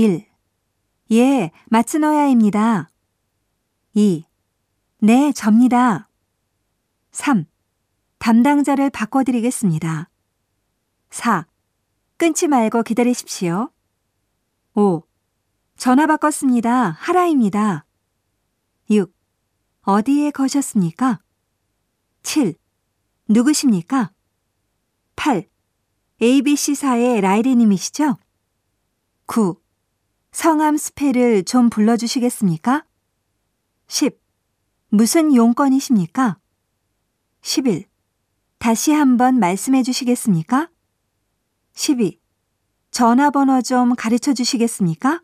1. 예, 마츠노야입니다. 2. 네, 접니다. 3. 담당자를 바꿔드리겠습니다. 4. 끊지 말고 기다리십시오. 5. 전화 바꿨습니다. 하라입니다. 6. 어디에 거셨습니까? 7. 누구십니까? 8. ABC사의 라이리님이시죠? 9. 성함 스펠을 좀 불러주시겠습니까? 10. 무슨 용건이십니까? 11. 다시 한번 말씀해 주시겠습니까? 12. 전화번호 좀 가르쳐 주시겠습니까?